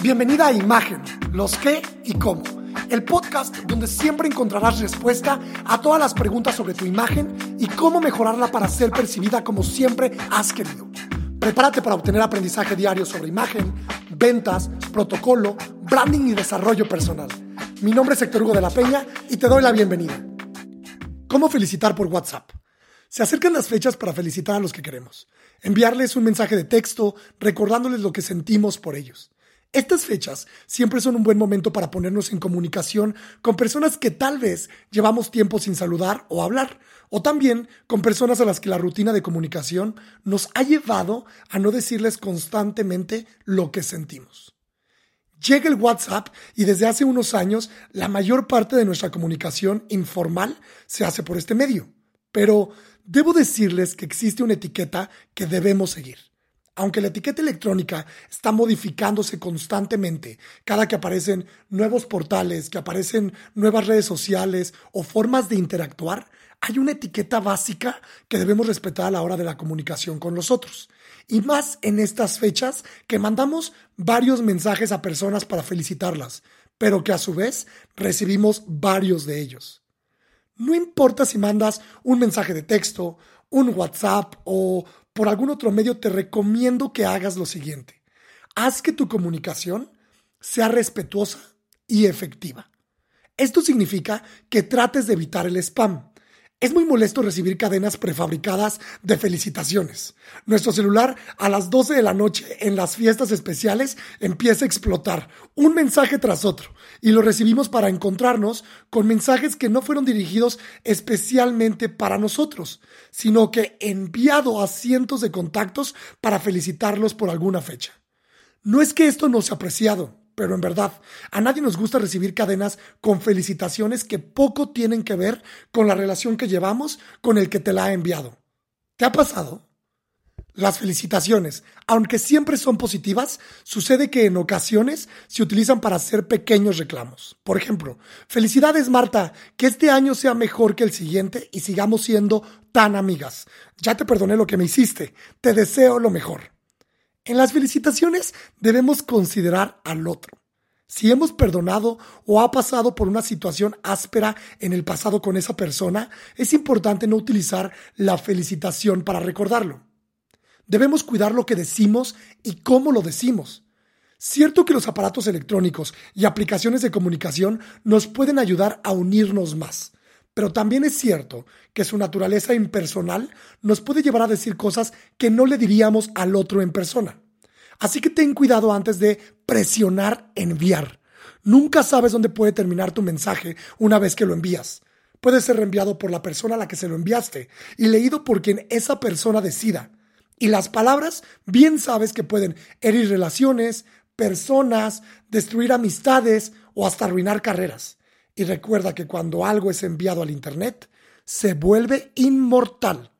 Bienvenida a Imagen, los qué y cómo. El podcast donde siempre encontrarás respuesta a todas las preguntas sobre tu imagen y cómo mejorarla para ser percibida como siempre has querido. Prepárate para obtener aprendizaje diario sobre imagen, ventas, protocolo, branding y desarrollo personal. Mi nombre es Héctor Hugo de la Peña y te doy la bienvenida. ¿Cómo felicitar por WhatsApp? Se acercan las fechas para felicitar a los que queremos. Enviarles un mensaje de texto recordándoles lo que sentimos por ellos. Estas fechas siempre son un buen momento para ponernos en comunicación con personas que tal vez llevamos tiempo sin saludar o hablar, o también con personas a las que la rutina de comunicación nos ha llevado a no decirles constantemente lo que sentimos. Llega el WhatsApp y desde hace unos años la mayor parte de nuestra comunicación informal se hace por este medio. Pero debo decirles que existe una etiqueta que debemos seguir. Aunque la etiqueta electrónica está modificándose constantemente cada que aparecen nuevos portales, que aparecen nuevas redes sociales o formas de interactuar, hay una etiqueta básica que debemos respetar a la hora de la comunicación con los otros. Y más en estas fechas que mandamos varios mensajes a personas para felicitarlas, pero que a su vez recibimos varios de ellos. No importa si mandas un mensaje de texto, un WhatsApp o por algún otro medio, te recomiendo que hagas lo siguiente. Haz que tu comunicación sea respetuosa y efectiva. Esto significa que trates de evitar el spam. Es muy molesto recibir cadenas prefabricadas de felicitaciones. Nuestro celular a las 12 de la noche en las fiestas especiales empieza a explotar, un mensaje tras otro, y lo recibimos para encontrarnos con mensajes que no fueron dirigidos especialmente para nosotros, sino que enviado a cientos de contactos para felicitarlos por alguna fecha. No es que esto no sea apreciado, pero en verdad, a nadie nos gusta recibir cadenas con felicitaciones que poco tienen que ver con la relación que llevamos con el que te la ha enviado. ¿Te ha pasado? Las felicitaciones, aunque siempre son positivas, sucede que en ocasiones se utilizan para hacer pequeños reclamos. Por ejemplo, felicidades Marta, que este año sea mejor que el siguiente y sigamos siendo tan amigas. Ya te perdoné lo que me hiciste, te deseo lo mejor. En las felicitaciones debemos considerar al otro. Si hemos perdonado o ha pasado por una situación áspera en el pasado con esa persona, es importante no utilizar la felicitación para recordarlo. Debemos cuidar lo que decimos y cómo lo decimos. Cierto que los aparatos electrónicos y aplicaciones de comunicación nos pueden ayudar a unirnos más, pero también es cierto que su naturaleza impersonal nos puede llevar a decir cosas que no le diríamos al otro en persona. Así que ten cuidado antes de presionar enviar. Nunca sabes dónde puede terminar tu mensaje una vez que lo envías. Puede ser reenviado por la persona a la que se lo enviaste y leído por quien esa persona decida. Y las palabras bien sabes que pueden herir relaciones, personas, destruir amistades o hasta arruinar carreras. Y recuerda que cuando algo es enviado al Internet, se vuelve inmortal.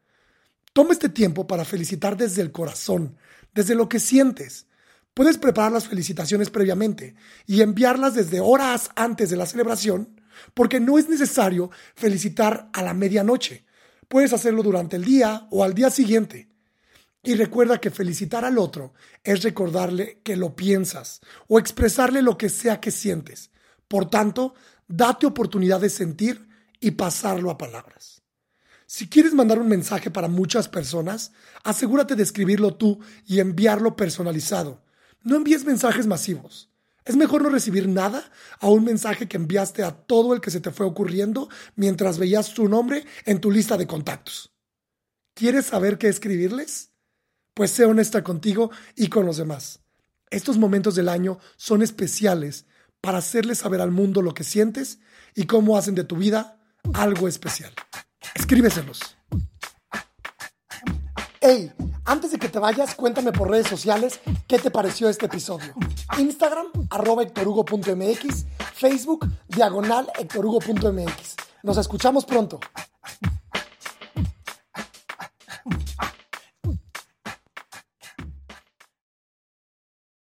Toma este tiempo para felicitar desde el corazón, desde lo que sientes. Puedes preparar las felicitaciones previamente y enviarlas desde horas antes de la celebración, porque no es necesario felicitar a la medianoche. Puedes hacerlo durante el día o al día siguiente. Y recuerda que felicitar al otro es recordarle que lo piensas o expresarle lo que sea que sientes. Por tanto, date oportunidad de sentir y pasarlo a palabras. Si quieres mandar un mensaje para muchas personas, asegúrate de escribirlo tú y enviarlo personalizado. No envíes mensajes masivos. Es mejor no recibir nada a un mensaje que enviaste a todo el que se te fue ocurriendo mientras veías su nombre en tu lista de contactos. ¿Quieres saber qué escribirles? Pues sé honesta contigo y con los demás. Estos momentos del año son especiales para hacerle saber al mundo lo que sientes y cómo hacen de tu vida algo especial. Escríbeselos. Hey, antes de que te vayas, cuéntame por redes sociales qué te pareció este episodio. Instagram, arroba hectorhugo.mx, Facebook, diagonal hectorhugo.mx. Nos escuchamos pronto.